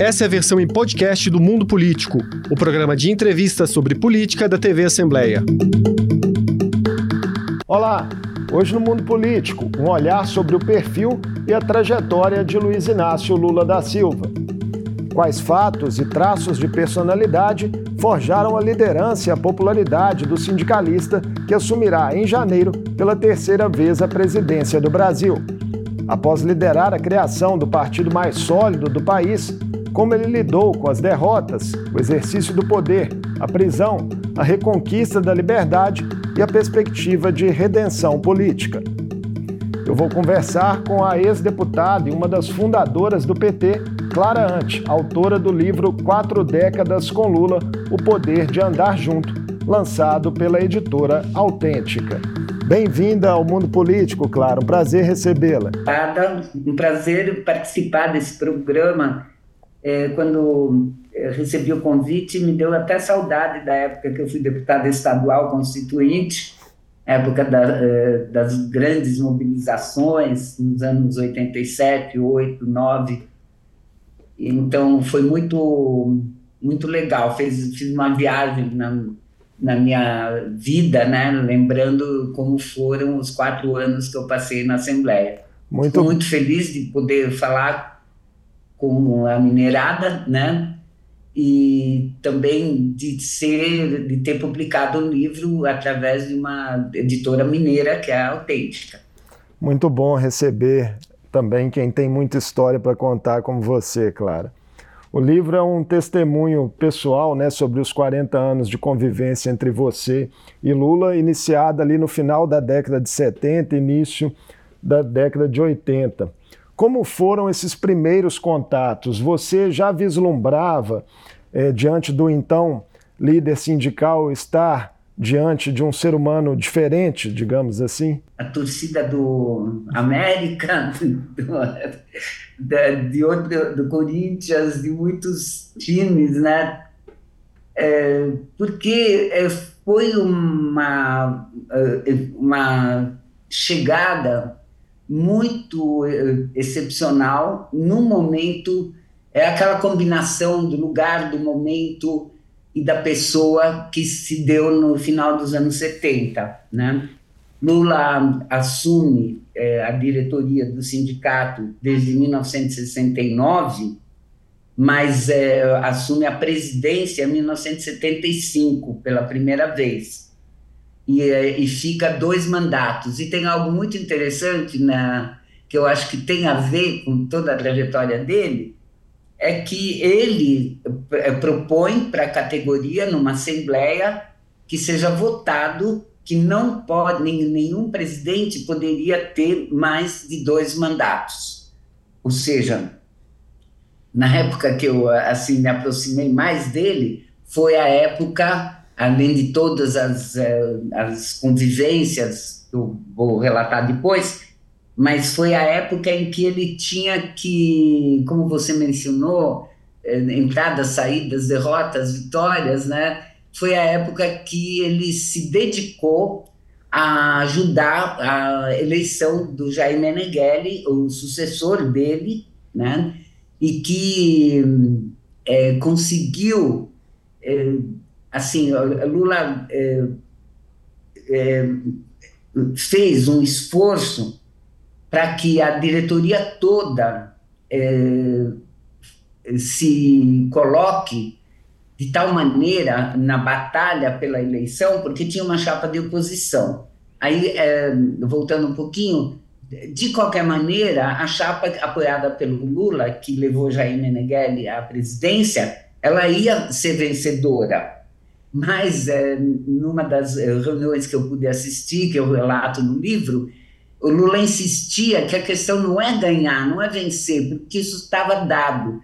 Essa é a versão em podcast do Mundo Político, o programa de entrevistas sobre política da TV Assembleia. Olá! Hoje no Mundo Político, um olhar sobre o perfil e a trajetória de Luiz Inácio Lula da Silva. Quais fatos e traços de personalidade forjaram a liderança e a popularidade do sindicalista que assumirá em janeiro pela terceira vez a presidência do Brasil? Após liderar a criação do partido mais sólido do país, como ele lidou com as derrotas, o exercício do poder, a prisão, a reconquista da liberdade e a perspectiva de redenção política. Eu vou conversar com a ex-deputada e uma das fundadoras do PT, Clara Ante, autora do livro Quatro Décadas com Lula: O Poder de Andar Junto, lançado pela editora Autêntica. Bem-vinda ao Mundo Político, Clara. Um prazer recebê-la. Um prazer participar desse programa é, quando recebi o convite, me deu até saudade da época que eu fui deputada estadual constituinte, época da, é, das grandes mobilizações, nos anos 87, 8, 9. Então, foi muito, muito legal. Fiz, fiz uma viagem na, na minha vida, né? lembrando como foram os quatro anos que eu passei na Assembleia. Muito... Fico muito feliz de poder falar com a minerada, né? E também de ser, de ter publicado um livro através de uma editora mineira que é Autêntica. Muito bom receber também quem tem muita história para contar como você, Clara. O livro é um testemunho pessoal né, sobre os 40 anos de convivência entre você e Lula, iniciada ali no final da década de 70, início da década de 80. Como foram esses primeiros contatos? Você já vislumbrava, é, diante do então líder sindical, estar diante de um ser humano diferente, digamos assim? A torcida do América, do, de outro, do Corinthians, de muitos times, né? É, porque é, foi uma, é, uma chegada muito eh, excepcional no momento é aquela combinação do lugar, do momento e da pessoa que se deu no final dos anos 70, né? Lula assume é, a diretoria do sindicato desde 1969, mas é, assume a presidência em 1975 pela primeira vez e, é, e fica dois mandatos. E tem algo muito interessante na, que eu acho que tem a ver com toda a trajetória dele, é que ele é, propõe para a categoria, numa assembleia, que seja votado que não pode, nenhum presidente poderia ter mais de dois mandatos. Ou seja, na época que eu assim me aproximei mais dele, foi a época além de todas as, eh, as convivências que eu vou relatar depois, mas foi a época em que ele tinha que, como você mencionou, eh, entradas, saídas, derrotas, vitórias, né? Foi a época que ele se dedicou a ajudar a eleição do Jair Meneghelli, o sucessor dele, né? E que é, conseguiu é, assim, Lula é, é, fez um esforço para que a diretoria toda é, se coloque de tal maneira na batalha pela eleição, porque tinha uma chapa de oposição. Aí, é, voltando um pouquinho, de qualquer maneira, a chapa apoiada pelo Lula, que levou Jair Meneghelli à presidência, ela ia ser vencedora mas, é, numa das é, reuniões que eu pude assistir, que eu relato no livro, o Lula insistia que a questão não é ganhar, não é vencer, porque isso estava dado.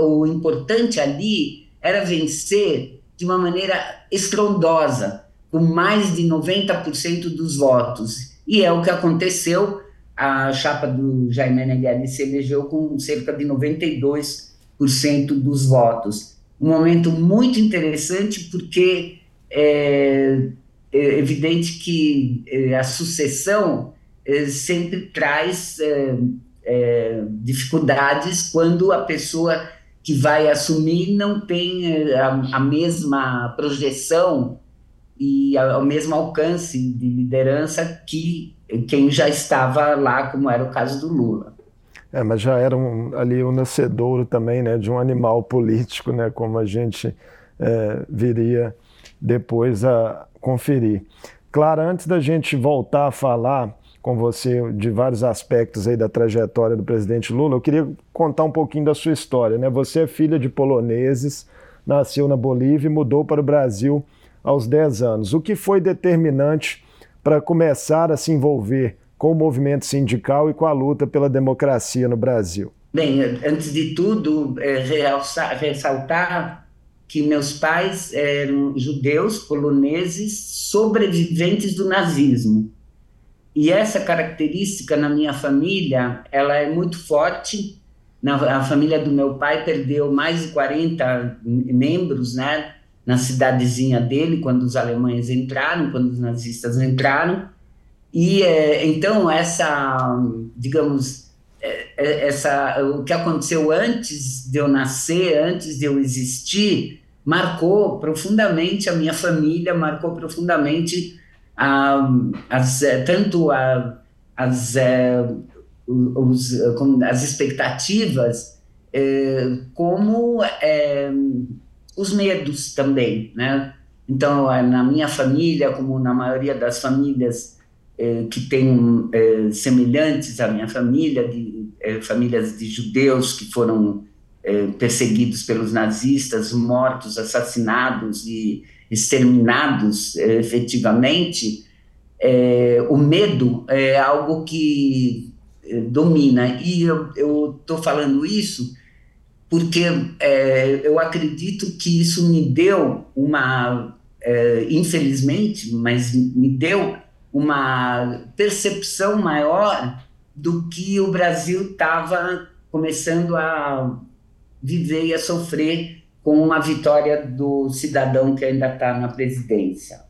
o importante ali era vencer de uma maneira estrondosa, com mais de 90% dos votos. E é o que aconteceu. A chapa do Jair Meneghelli se elegeu com cerca de 92% dos votos um momento muito interessante, porque é, é evidente que é, a sucessão é, sempre traz é, dificuldades quando a pessoa que vai assumir não tem a, a mesma projeção e o mesmo alcance de liderança que quem já estava lá, como era o caso do Lula. É, mas já era um, ali um nascedouro também, né, de um animal político, né, como a gente é, viria depois a conferir. Claro, antes da gente voltar a falar com você de vários aspectos aí da trajetória do presidente Lula, eu queria contar um pouquinho da sua história, né? Você é filha de poloneses, nasceu na Bolívia e mudou para o Brasil aos 10 anos. O que foi determinante para começar a se envolver com o movimento sindical e com a luta pela democracia no Brasil? Bem, antes de tudo, é, ressaltar que meus pais eram judeus poloneses sobreviventes do nazismo. E essa característica na minha família, ela é muito forte. Na, a família do meu pai perdeu mais de 40 membros, né? na cidadezinha dele, quando os alemães entraram, quando os nazistas entraram. E é, então essa, digamos, é, é, essa, o que aconteceu antes de eu nascer, antes de eu existir, marcou profundamente a minha família, marcou profundamente a, as, é, tanto a, as, os, as expectativas como os medos também, né? Então, na minha família, como na maioria das famílias eh, que têm eh, semelhantes à minha família, de, eh, famílias de judeus que foram perseguidos pelos nazistas, mortos, assassinados e exterminados efetivamente, o medo é algo que domina. E eu estou falando isso porque é, eu acredito que isso me deu uma, é, infelizmente, mas me deu uma percepção maior do que o Brasil estava começando a viver e a sofrer com uma vitória do cidadão que ainda está na presidência.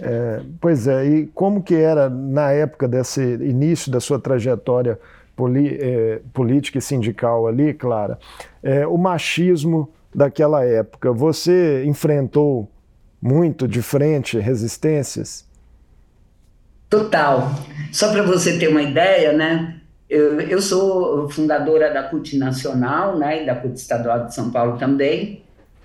É, pois é, e como que era na época desse início da sua trajetória é, política e sindical ali, Clara, é, o machismo daquela época, você enfrentou muito de frente resistências? Total. Só para você ter uma ideia, né? Eu, eu sou fundadora da CUT Nacional, né, e da CUT Estadual de São Paulo também.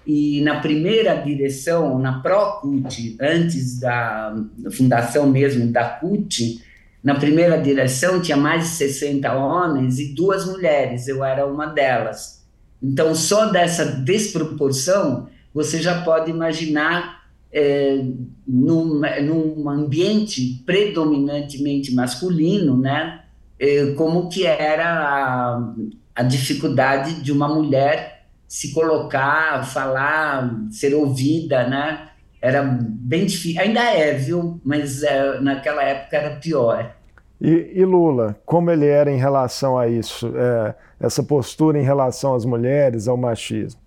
E na primeira direção, na Pro-CUT, antes da fundação mesmo da CUT, na primeira direção tinha mais de 60 homens e duas mulheres, eu era uma delas. Então, só dessa desproporção, você já pode imaginar é, num, num ambiente predominantemente masculino, né, é, como que era a, a dificuldade de uma mulher se colocar, falar, ser ouvida, né? era bem difícil. Ainda é, viu? Mas é, naquela época era pior. E, e, Lula, como ele era em relação a isso, é, essa postura em relação às mulheres, ao machismo?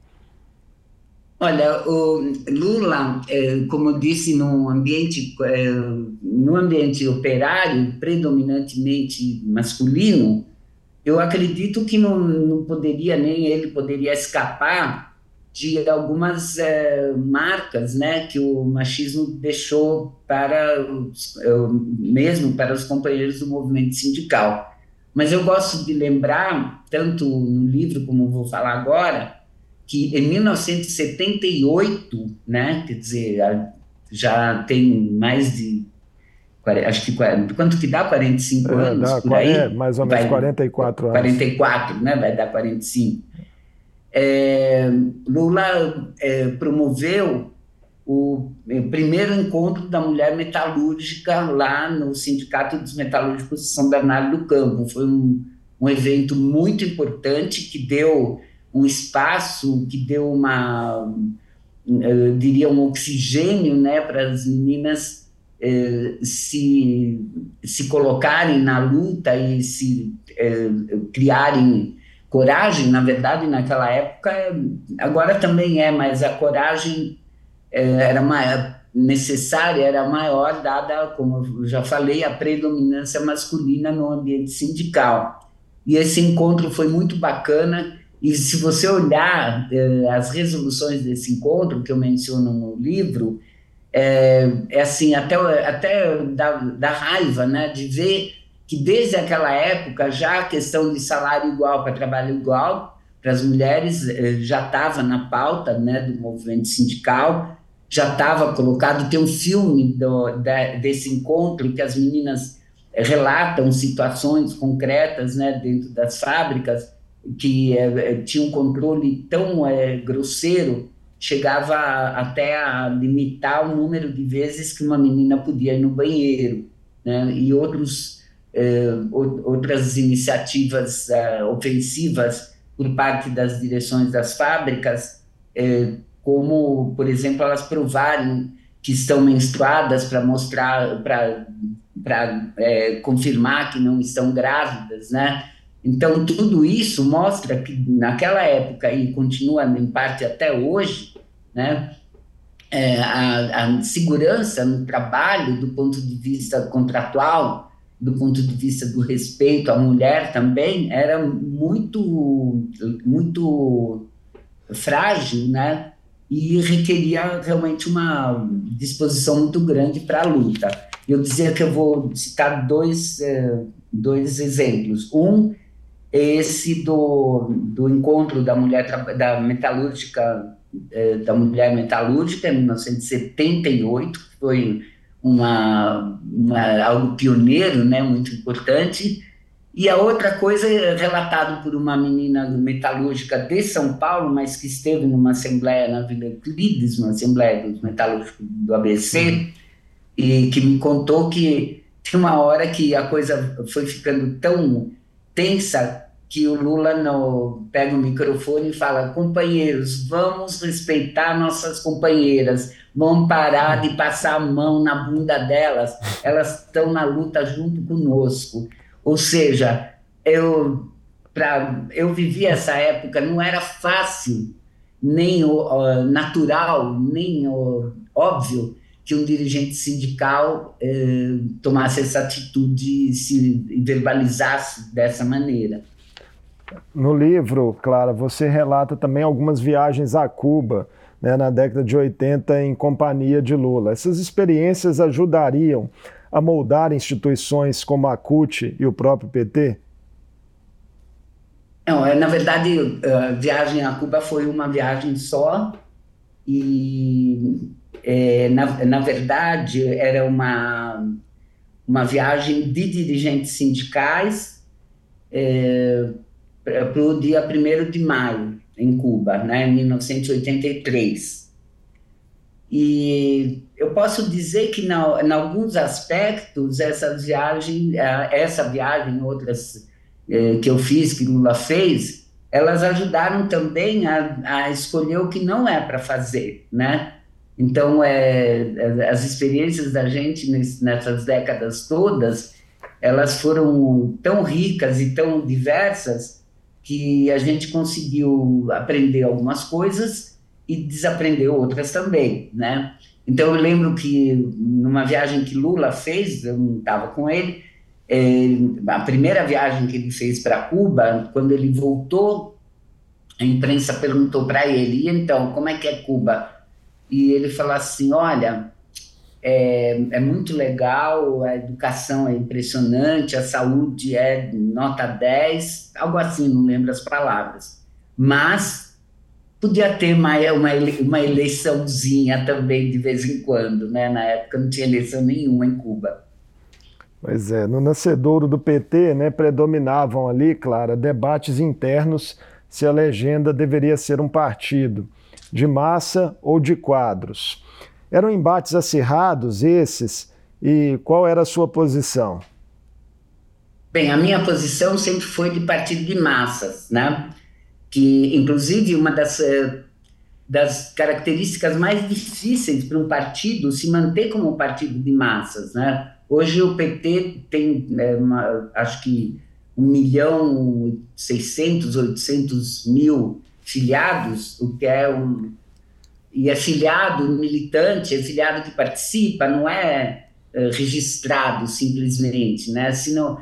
Olha, o Lula, é, como disse, num ambiente, é, no ambiente operário, predominantemente masculino, eu acredito que não, não poderia, nem ele poderia escapar de algumas é, marcas né, que o machismo deixou para os, mesmo para os companheiros do movimento sindical. Mas eu gosto de lembrar, tanto no livro como vou falar agora, que em 1978, né, quer dizer, já tem mais de acho que quanto que dá 45 é, anos dá, por aí? É, mais ou menos vai, 44 anos. 44, né, vai dar 45 é, Lula é, promoveu o primeiro encontro da mulher metalúrgica lá no Sindicato dos Metalúrgicos de São Bernardo do Campo. Foi um, um evento muito importante que deu um espaço, que deu uma, eu diria, um oxigênio né, para as meninas eh, se, se colocarem na luta e se eh, criarem coragem, na verdade, naquela época, agora também é, mas a coragem é, era maior, necessária, era maior, dada, como eu já falei, a predominância masculina no ambiente sindical. E esse encontro foi muito bacana E se você olhar eh, as resoluções desse encontro, que eu menciono no livro, é, é assim, até, até da, da raiva, né, de ver que desde aquela época já a questão de salário igual para trabalho igual para as mulheres eh, já estava na pauta né, do movimento sindical, já estava colocado. Tem um filme do, da, desse encontro que as meninas eh, relatam situações concretas né, dentro das fábricas que é, tinha um controle tão é, grosseiro chegava até a limitar o número de vezes que uma menina podia ir no banheiro, né? E outros é, outras iniciativas ofensivas por parte das direções das fábricas, como por exemplo elas provarem que estão menstruadas para mostrar para para confirmar que não estão grávidas, né? Então, tudo isso mostra que naquela época, e continua em parte até hoje, né, é, a, a, segurança no trabalho, do ponto de vista contratual, do ponto de vista do respeito à mulher também, era muito, muito frágil, né? E requeria realmente uma disposição muito grande para a luta. Eu dizia que eu vou citar dois, é, dois exemplos. Um esse do, do encontro da mulher da metalúrgica é, da mulher metalúrgica em 1978 que foi uma, uma, algo pioneiro né muito importante. E a outra coisa é relatado por uma menina metalúrgica de São Paulo mas que esteve numa assembleia na Vila Euclides uma assembleia dos metalúrgicos do ABC e que me contou que tem uma hora que a coisa foi ficando tão tensa que o Lula no, pega o microfone e fala: companheiros, vamos respeitar nossas companheiras, vamos parar de passar a mão na bunda delas, elas estão na luta junto conosco. Ou seja, eu, pra, eu vivi essa época, não era fácil, nem natural, nem óbvio que um dirigente sindical eh, tomasse essa atitude e se verbalizasse dessa maneira. No livro, Clara, você relata também algumas viagens a Cuba né, na década de 80 em companhia de Lula. Essas experiências ajudariam a moldar instituições como a CUT e o próprio PT? Não, é, na verdade, a viagem a Cuba foi uma viagem só e é, na, na verdade, era uma, uma viagem de dirigentes sindicais é, para o dia 1 de maio, em Cuba, né, em 1983. E eu posso dizer que, na, em alguns aspectos, essa viagem, essa viagem, outras é, que eu fiz, que Lula fez, elas ajudaram também a, a escolher o que não é para fazer, né? Então, é, é, as experiências da gente nessas décadas todas, elas foram tão ricas e tão diversas que a gente conseguiu aprender algumas coisas e desaprender outras também, né? Então, eu lembro que numa viagem que Lula fez, eu não estava com ele, é, a primeira viagem que ele fez para Cuba, quando ele voltou, a imprensa perguntou para ele, e então, como é que é Cuba? e ele falou assim: olha, é, é, muito legal, a educação é impressionante, a saúde é nota 10, algo assim, não lembro as palavras. Mas podia ter uma, uma, uma eleiçãozinha também de vez em quando, né? Na época não tinha eleição nenhuma em Cuba. Pois é, no nascedouro do PT, né, predominavam ali, Clara, debates internos se a legenda deveria ser um partido de massa ou de quadros. Eram embates acirrados esses e qual era a sua posição? Bem, a minha posição sempre foi de partido de massas, né? Que, inclusive, uma das, eh, das características mais difíceis para um partido se manter como um partido de massas, né? Hoje o PT tem, é, uma, acho que, 1 milhão 600, 800 mil filiados, o que é um. E é filiado militante, é filiado que participa, não é, é registrado simplesmente, né? Senão,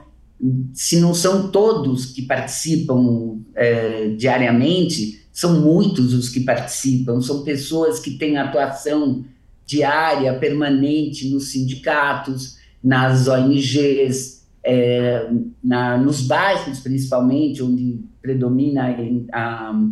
se não são todos que participam é, diariamente, são muitos os que participam, são pessoas que têm atuação diária, permanente nos sindicatos, nas ONGs, é, na, nos bairros principalmente, onde predomina a, a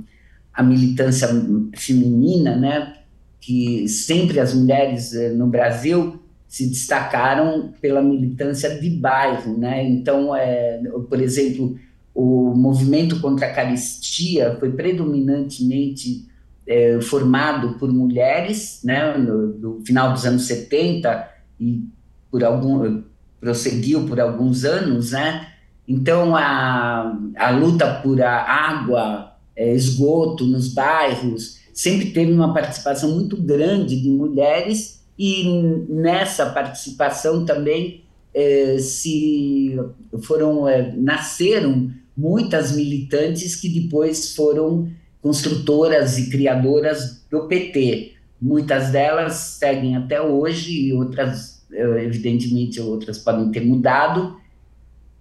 militância feminina, né? que sempre as mulheres é, no Brasil se destacaram pela militância de bairro, né? Então, é, por exemplo, o movimento contra a caristia foi predominantemente é, formado por mulheres, né? No, no, final dos anos 70 e por algum prosseguiu por alguns anos, né? Então, a, a luta por a água, é, esgoto nos bairros sempre teve uma participação muito grande de mulheres e nessa participação também é, se foram é, nasceram muitas militantes que depois foram construtoras e criadoras do PT. Muitas delas seguem até hoje e outras, é, evidentemente, outras podem ter mudado.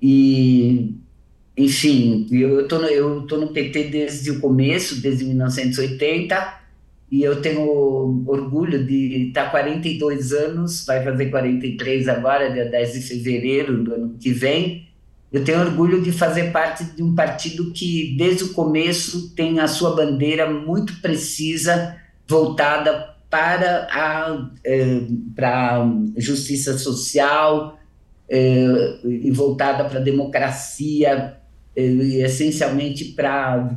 E, enfim, eu estou eu tô no PT desde o começo, desde 1980 e eu tenho orgulho de estar 42 anos, vai fazer 43 agora, dia 10 de fevereiro do ano que vem. Eu tenho orgulho de fazer parte de um partido que, desde o começo, tem a sua bandeira muito precisa, voltada para a eh, para justiça social eh, e voltada para a democracia, essencialmente para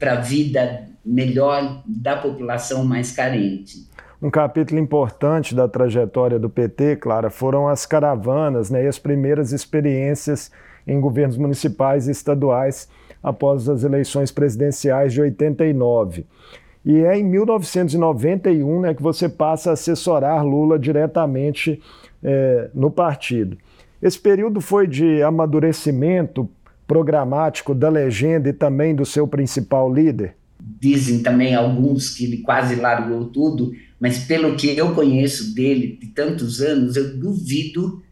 a vida melhor da população mais carente. Um capítulo importante da trajetória do PT, Clara, foram as caravanas né, e as primeiras experiências em governos municipais e estaduais após as eleições presidenciais de 89. E é em 1991 né, que você passa a assessorar Lula diretamente é, no partido. Esse período foi de amadurecimento programático da legenda e também do seu principal líder? Dizem também alguns que ele quase largou tudo, mas pelo que eu conheço dele de tantos anos, eu duvido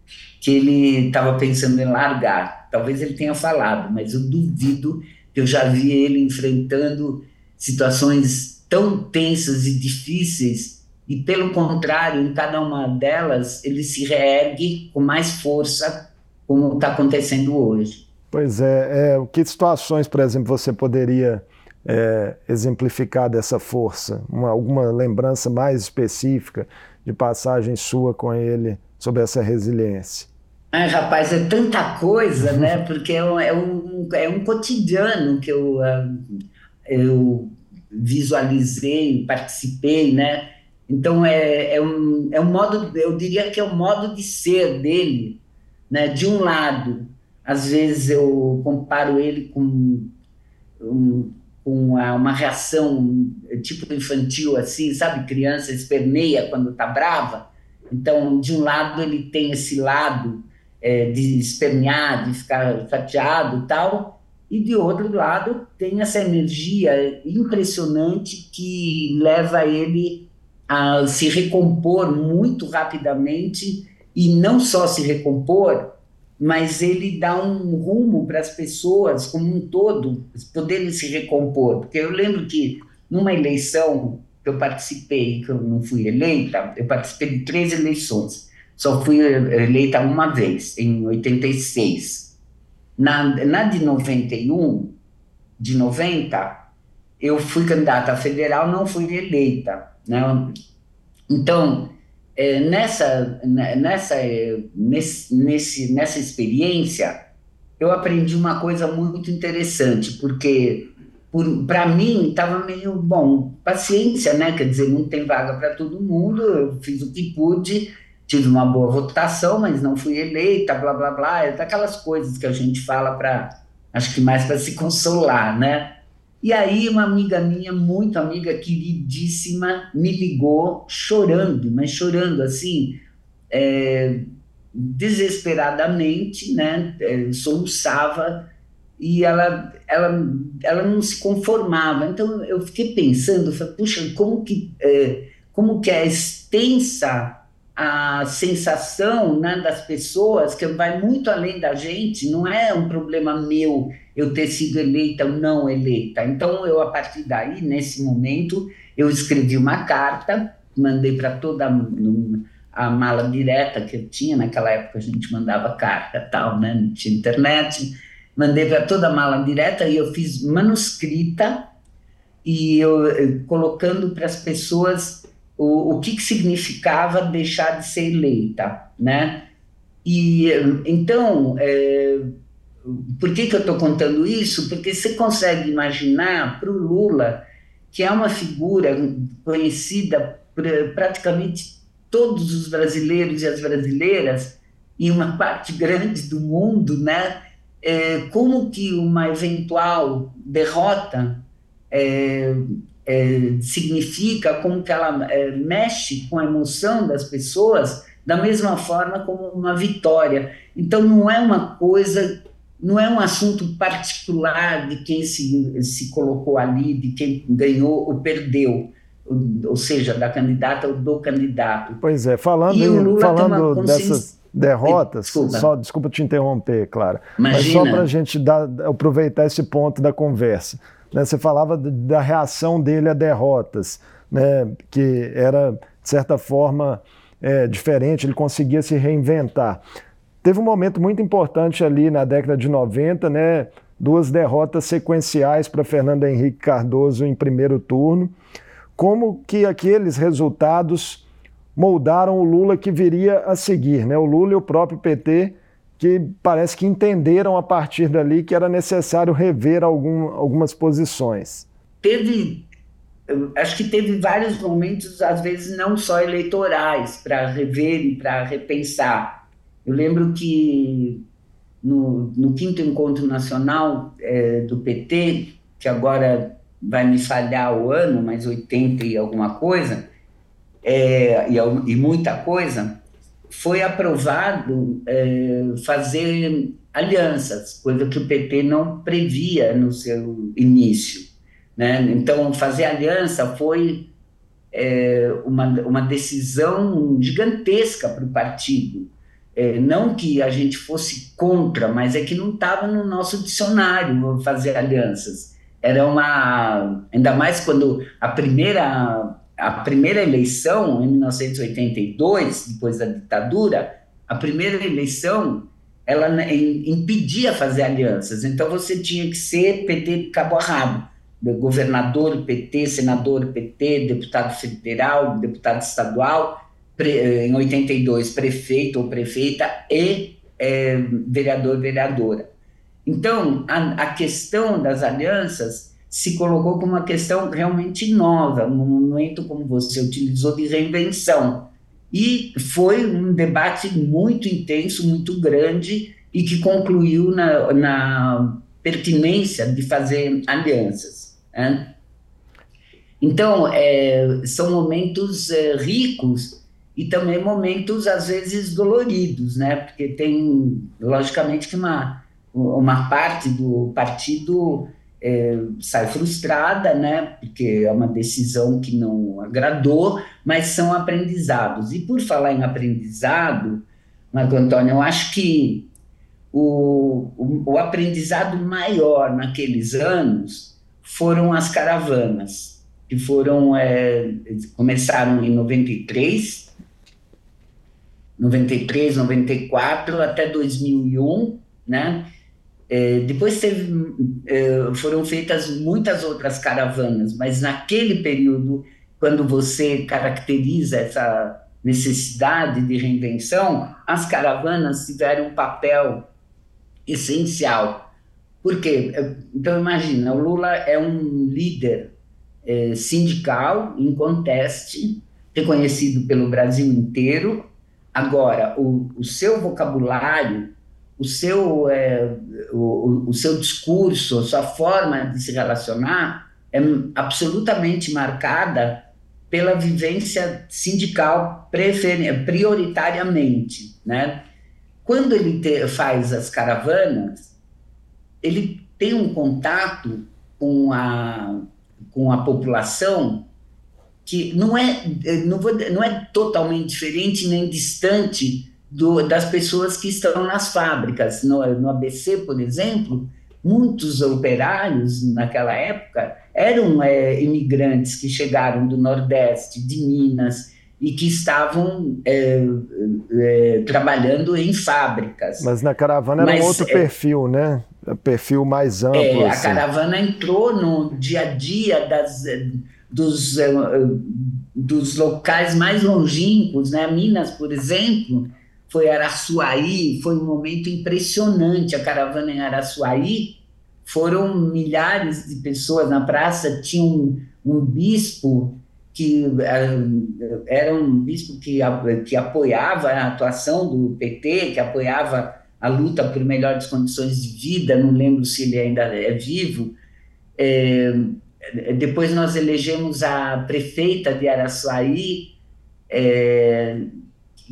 que ele estava pensando em largar. Talvez ele tenha falado, mas eu duvido que eu já vi ele enfrentando situações tão tensas e difíceis e pelo contrário, em cada uma delas ele se reergue com mais força, como está acontecendo hoje. Pois é, é, que situações, por exemplo, você poderia é, exemplificar dessa força? Uma, alguma lembrança mais específica de passagem sua com ele sobre essa resiliência? Ai, rapaz, é tanta coisa, né? Porque é um, é um, é um cotidiano que eu, ah, eu visualizei, participei, né? Então é, é, um, é um modo, eu diria que é o um modo de ser dele, né? De um lado, às vezes eu comparo ele com um, uma, uma reação tipo infantil, assim, sabe? Criança esperneia quando tá brava. Então, de um lado, ele tem esse lado é, de espernear, de ficar chateado e tal, e de outro lado, tem essa energia impressionante que leva ele a se recompor muito rapidamente e não só se recompor, mas ele dá um rumo para as pessoas como um todo poderem se recompor. Porque eu lembro que numa eleição que eu participei, que eu não fui eleita, eu participei de três eleições. Só fui eleita uma vez, em 86. Na, na de 91, de 90, eu fui candidata federal, não fui eleita. Né? Então, nessa, né, nessa, é, nesse, nessa experiência, eu aprendi uma coisa muito interessante, porque para mim estava meio bom, paciência, né? Quer dizer, não tem vaga para todo mundo, eu fiz o que pude, tive uma boa votação, mas não fui eleita, blá blá blá, é daquelas coisas que a gente fala para, acho que mais para se consolar, né? E aí uma amiga minha, muito amiga, queridíssima, me ligou chorando, mas chorando assim, é, desesperadamente, né? É, soluçava e ela, ela, ela não se conformava. Então eu fiquei pensando, falei, puxa, como que, é, como que é extensa a sensação né, das pessoas que vai muito além da gente, não é um problema meu eu ter sido eleita ou não eleita. Então, eu, a partir daí, nesse momento, eu escrevi uma carta, mandei para toda a mala direta que eu tinha, naquela época a gente mandava carta tal, né? não tinha internet, mandei para toda a mala direta e eu fiz manuscrita e eu, eu colocando para as pessoas o, o que, que significava deixar de ser eleita, né? E então, é, por que, que eu estou contando isso? Porque você consegue imaginar para o Lula, que é uma figura conhecida por praticamente todos os brasileiros e as brasileiras, e uma parte grande do mundo, né? É, como que uma eventual derrota é, é, significa, como que ela é, mexe com a emoção das pessoas, da mesma forma como uma vitória. Então, não é uma coisa, não é um assunto particular de quem se, se colocou ali, de quem ganhou ou perdeu, ou seja, da candidata ou do candidato. Pois é, falando, em, falando dessas derrotas, desculpa. só desculpa te interromper, Clara, Imagina. mas só para a gente dar, aproveitar esse ponto da conversa. Né? Você falava da reação dele a derrotas, né? que era, de certa forma, é, diferente, ele conseguia se reinventar. Teve um momento muito importante ali na década de 90, né? duas derrotas sequenciais para Fernando Henrique Cardoso em primeiro turno. Como que aqueles resultados moldaram o Lula que viria a seguir? Né? O Lula e o próprio PT que parece que entenderam a partir dali que era necessário rever algum, algumas posições. Teve, acho que teve vários momentos, às vezes não só eleitorais, para rever e para repensar. Eu lembro que no, no quinto encontro nacional é, do PT, que agora vai me falhar o ano, mas 80 e alguma coisa, é, e, e muita coisa, foi aprovado é, fazer alianças, coisa que o PT não previa no seu início. Né? Então, fazer aliança foi é, uma, uma decisão gigantesca para o partido. É, não que a gente fosse contra, mas é que não estava no nosso dicionário fazer alianças. Era uma. Ainda mais quando a primeira a primeira eleição, em 1982, depois da ditadura, a primeira eleição ela impedia fazer alianças. Então você tinha que ser PT de cabo a rabo. Governador PT, senador PT, deputado federal, deputado estadual, em 82 prefeito ou prefeita e é, vereador, vereadora. Então, a, a questão das alianças se colocou como uma questão realmente nova, um momento, como você utilizou, de reinvenção. E foi um debate muito intenso, muito grande, e que concluiu na, na pertinência de fazer alianças. Né? Então, é, são momentos é, ricos e também momentos, às vezes, doloridos, né? porque tem, logicamente, que uma, uma parte do partido é, sai frustrada, né? Porque é uma decisão que não agradou, mas são aprendizados. E por falar em aprendizado, Marco Antônio, eu acho que o, o, o aprendizado maior naqueles anos foram as caravanas, que foram é, começaram em 93, 93, 94 até 2001, né? É, depois teve, é, foram feitas muitas outras caravanas, mas naquele período, quando você caracteriza essa necessidade de reinvenção, as caravanas tiveram um papel essencial. Por quê? Então, imagina, o Lula é um líder é, sindical, em conteste, reconhecido pelo Brasil inteiro. Agora, o, o seu vocabulário o seu, é, o, o seu discurso, a sua forma de se relacionar é absolutamente marcada pela vivência sindical prioritariamente, né? Quando ele te, faz as caravanas, ele tem um contato com a, com a população que não é, não, vou, não é totalmente diferente nem distante do, das pessoas que estão nas fábricas. No, no ABC, por exemplo, muitos operários naquela época eram é, imigrantes que chegaram do Nordeste, de Minas, e que estavam é, é, trabalhando em fábricas. Mas na caravana era Mas, um outro é, perfil, né? Perfil mais amplo. É, assim. A caravana entrou no dia a dia das, dos, é, dos locais mais longínquos, né? Minas, por exemplo, foi Araçuaí, foi um momento impressionante. A caravana em Araçuaí foram milhares de pessoas na praça, tinha um, um bispo que eh, era um bispo que, que apoiava a atuação do PT, que apoiava a luta por melhores condições de vida, não lembro se ele ainda é vivo. É, depois nós elegemos a prefeita de Araçuaí, é,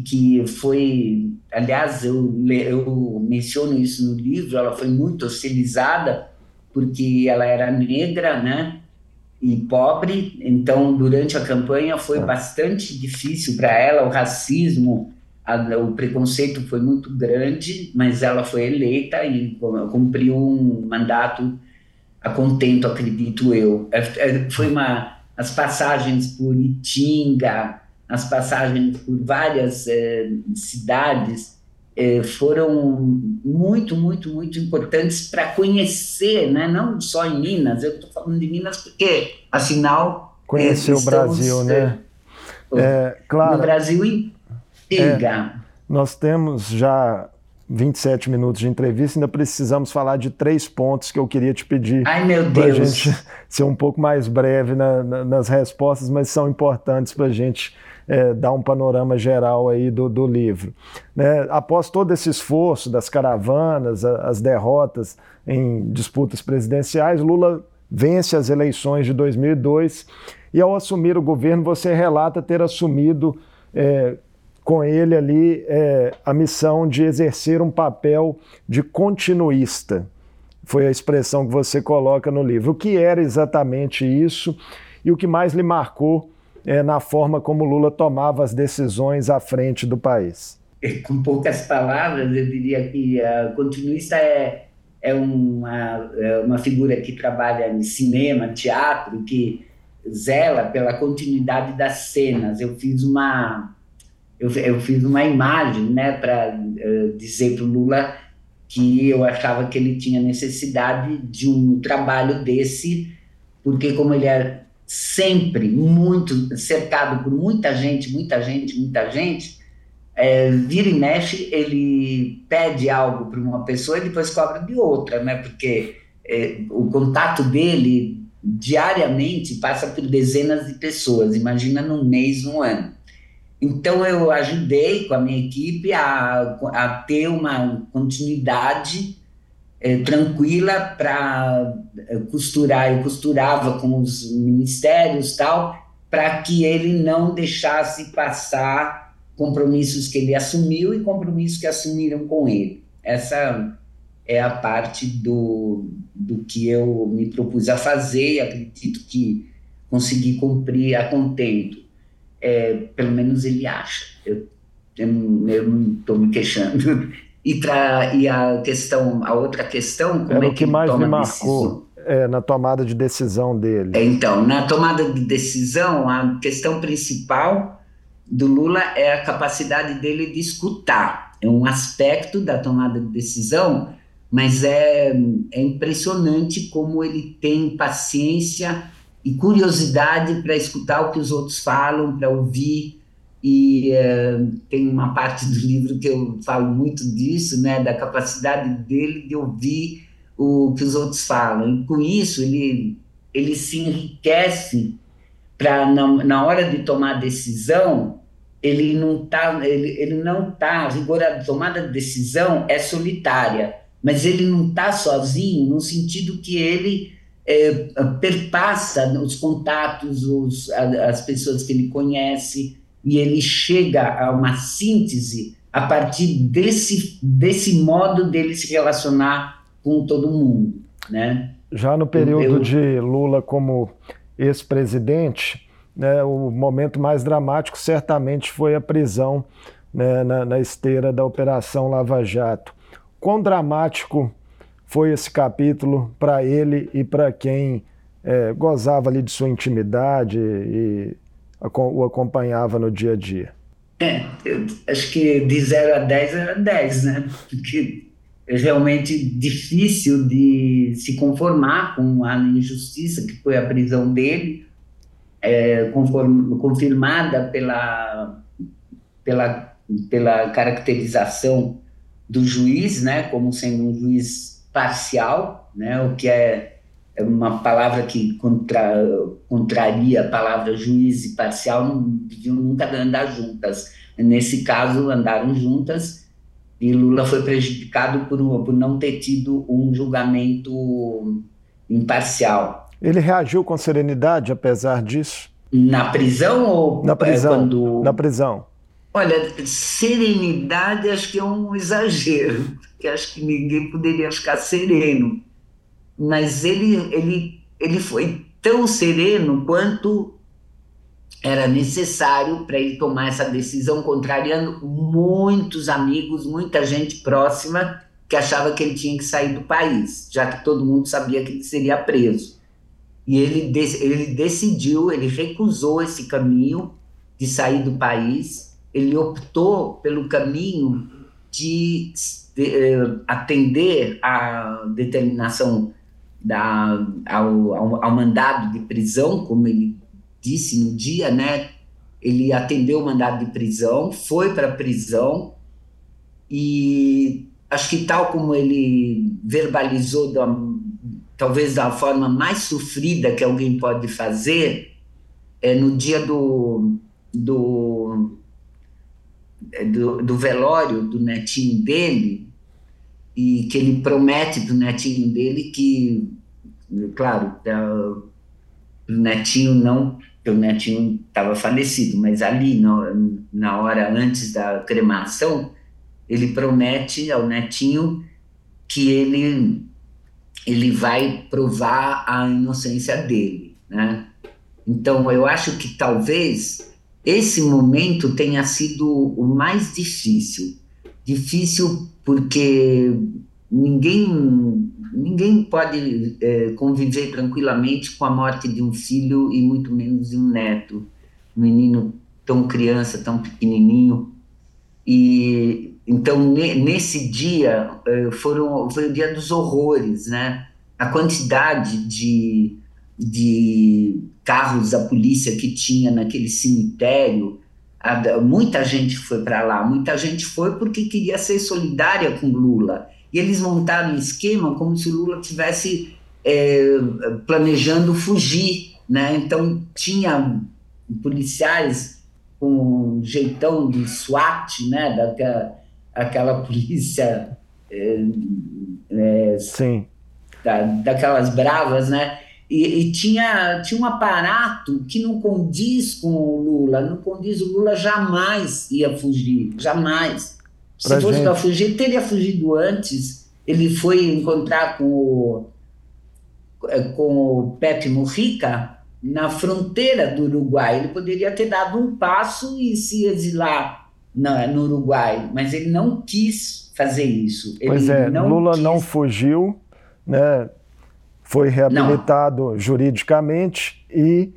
que foi, aliás, eu, eu menciono isso no livro, ela foi muito hostilizada porque ela era negra, né? e pobre, então durante a campanha foi bastante difícil para ela, o racismo, a, o preconceito foi muito grande, mas ela foi eleita e cumpriu um mandato a contento, acredito eu. É, é, foi uma as passagens por Itinga, as passagens por várias é, cidades é, foram muito, muito, muito importantes para conhecer, né? não só em Minas, eu estou falando de Minas porque, afinal. Conhecer é, o Brasil, né? É, é, claro. O Brasil inteiro. É, nós temos já 27 minutos de entrevista, ainda precisamos falar de três pontos que eu queria te pedir. Ai, meu Deus! Para a gente ser um pouco mais breve na, na, nas respostas, mas são importantes para a gente é, dar um panorama geral aí do, do livro. Né? Após todo esse esforço das caravanas, a, as derrotas em disputas presidenciais, Lula vence as eleições de 2002 e ao assumir o governo você relata ter assumido é, com ele ali é, a missão de exercer um papel de continuista. Foi a expressão que você coloca no livro. O que era exatamente isso e o que mais lhe marcou é, na forma como Lula tomava as decisões à frente do país? Com poucas palavras, eu diria que a continuista é, é, uma, é uma figura que trabalha em cinema, teatro, que zela pela continuidade das cenas. Eu fiz uma eu, eu fiz uma imagem né, para uh, eh, dizer para o Lula que eu achava que ele tinha necessidade de um trabalho desse, porque como ele é sempre muito cercado por muita gente, muita gente, muita gente, é, vira e mexe, ele pede algo para uma pessoa e depois cobra de outra, né? Porque é, o contato dele diariamente passa por dezenas de pessoas, imagina num mês, num ano. Então eu ajudei com a minha equipe a, a ter uma continuidade é, tranquila para é, costurar. Eu costurava com os ministérios tal, para que ele não deixasse passar compromissos que ele assumiu e compromissos que assumiram com ele. Essa é a parte do, do que eu me propus a fazer e acredito que consegui cumprir a contento. É, pelo menos ele acha. Eu, eu, eu não estou me queixando. E, tra, e a questão, a outra questão, como Era é o que, mais me marcou é, na tomada de decisão dele. É, então, na tomada de decisão, a questão principal do Lula é a capacidade dele de escutar. É um aspecto da tomada de decisão, mas é, é impressionante como ele tem paciência e curiosidade para escutar o que os outros falam, para ouvir e uh, tem uma parte do livro que eu falo muito disso, né, da capacidade dele de ouvir o que os outros falam. E com isso ele ele se enriquece para na, na hora de tomar decisão ele não tá ele, ele não tá a rigor a tomada de decisão é solitária, mas ele não tá sozinho no sentido que ele é, perpassa os contatos, os, as pessoas que ele conhece, e ele chega a uma síntese a partir desse, desse modo dele se relacionar com todo mundo, né? Já no período Eu... de Lula como ex-presidente, né, o momento mais dramático certamente foi a prisão né, na, na esteira da Operação Lava Jato. Quão dramático foi esse capítulo para ele e para quem é, gozava ali de sua intimidade e o acompanhava no dia a dia? É, eu acho que de 0 a 10 era 10, né? Porque é realmente difícil de se conformar com a injustiça que foi a prisão dele, é, conform, confirmada pela, pela, pela caracterização do juiz, né, como sendo um juiz parcial, né, o que é, é uma palavra que contra, contraria a palavra juiz e parcial, não deviam nunca andar juntas. Nesse caso, andaram juntas e Lula foi prejudicado por, por não ter tido um julgamento imparcial. Ele reagiu com serenidade apesar disso? Na prisão ou na prisão? É, quando... Na prisão. Olha, serenidade acho que é um exagero, porque acho que ninguém poderia ficar sereno. Mas ele, ele, ele foi tão sereno quanto era necessário para ele tomar essa decisão, contrariando muitos amigos, muita gente próxima que achava que ele tinha que sair do país, já que todo mundo sabia que ele seria preso. E ele, ele decidiu, ele recusou esse caminho de sair do país, ele optou pelo caminho de, de uh, atender à determinação da, ao, ao, ao, mandado de prisão, como ele disse no dia, né? Ele atendeu o mandado de prisão, foi para a prisão e acho que tal como ele verbalizou da, talvez da forma mais sofrida que alguém pode fazer, é no dia do, do, do, do velório do netinho dele, e que ele promete do netinho dele que, claro, o netinho não, o netinho estava falecido, mas ali, no, na hora antes da cremação, ele promete ao netinho que ele ele vai provar a inocência dele, né? Então, eu acho que talvez esse momento tenha sido o mais difícil. Difícil porque ninguém, ninguém pode é, conviver tranquilamente com a morte de um filho e muito menos de um neto. Um menino tão criança, tão pequenininho. E então, nesse dia, eh, foram, foi o dia dos horrores, né? A quantidade de, de carros da polícia que tinha naquele cemitério, muita gente foi para lá, muita gente foi porque queria ser solidária com Lula. E eles montaram um esquema como se Lula tivesse é, planejando fugir, né? Então, tinha policiais com um jeitão de SWAT, né? Daquela, aquela polícia é, é, Sim. Da, daquelas bravas, né? E, e, tinha, tinha um aparato que não condiz com o Lula, não condiz, o Lula jamais ia fugir, jamais. Se fosse para fugir, teria fugido antes. Ele foi encontrar com o, é, com o Pepe Mujica na fronteira do Uruguai. Ele poderia ter dado um passo e se exilar no, no Uruguai, mas ele não quis fazer isso. Ele pois é, não Lula quis... não fugiu, né? Foi reabilitado não. juridicamente e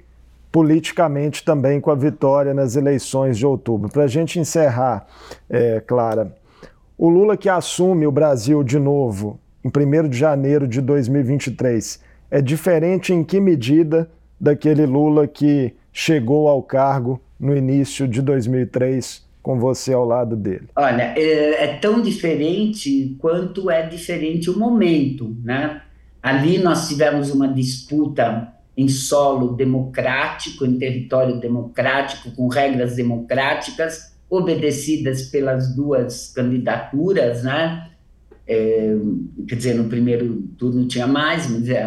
politicamente também com a vitória nas eleições de outubro. Para a gente encerrar, é, Clara, o Lula que assume o Brasil de novo em 1 de janeiro de 2023 é diferente em que medida daquele Lula que chegou ao cargo no início de 2003 com você ao lado dele? Olha, é, é, tão diferente quanto é diferente o momento, né? Ali nós tivemos uma disputa em solo democrático, em território democrático, com regras democráticas, obedecidas pelas duas candidaturas, né? É, quer dizer, no primeiro turno tinha mais, mas é,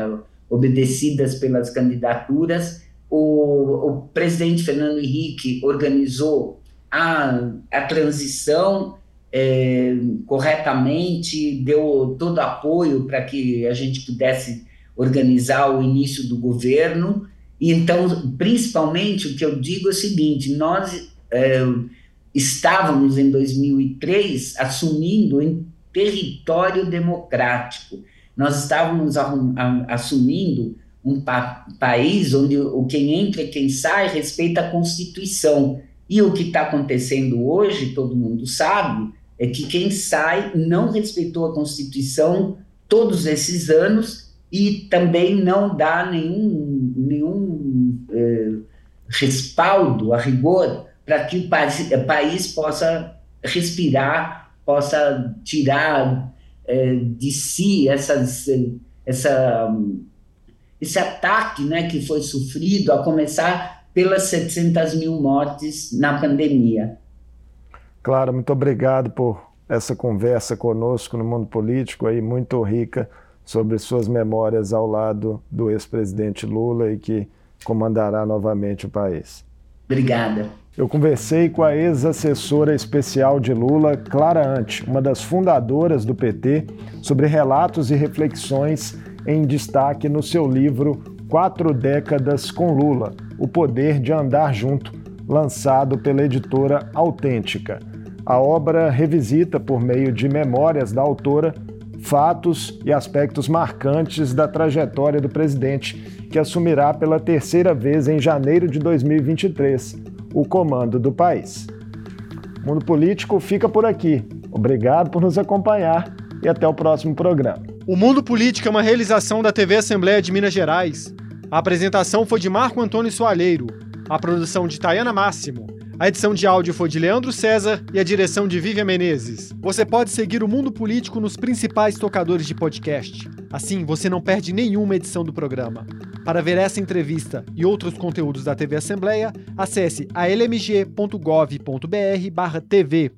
obedecidas pelas candidaturas. O, o presidente Fernando Henrique organizou a, a transição é, corretamente, deu todo apoio para que a gente pudesse organizar o início do governo Então, principalmente, o que eu digo é o seguinte: nós é, estávamos em 2003 assumindo em território democrático, nós estávamos assumindo um pa país onde o quem entra e quem sai respeita a Constituição. E o que está acontecendo hoje, todo mundo sabe, é que quem sai não respeitou a Constituição todos esses anos e também não dá nenhum, nenhum eh, respaldo a rigor para que o país, o país, possa respirar, possa tirar eh, de si essas, essa, esse ataque né, que foi sofrido, a começar pelas 700 mil mortes na pandemia. Claro, muito obrigado por essa conversa conosco no mundo político aí muito rica sobre suas memórias ao lado do ex-presidente Lula e que comandará novamente o país. Obrigada. Eu conversei com a ex-assessora especial de Lula, Clara Ante, uma das fundadoras do PT, sobre relatos e reflexões em destaque no seu livro Quatro Décadas com Lula: O Poder de Andar Junto, lançado pela editora Autêntica. A obra revisita, por meio de memórias da autora, fatos e aspectos marcantes da trajetória do presidente, que assumirá pela terceira vez em janeiro de 2023 o comando do país. O Mundo Político fica por aqui. Obrigado por nos acompanhar e até o próximo programa. O Mundo Político é uma realização da TV Assembleia de Minas Gerais. A apresentação foi de Marco Antônio Soalheiro, a produção de Tayana Máximo. A edição de áudio foi de Leandro César e a direção de Vivian Menezes. Você pode seguir o Mundo Político nos principais tocadores de podcast. Assim, você não perde nenhuma edição do programa. Para ver essa entrevista e outros conteúdos da TV Assembleia, acesse almg.gov.br/tv.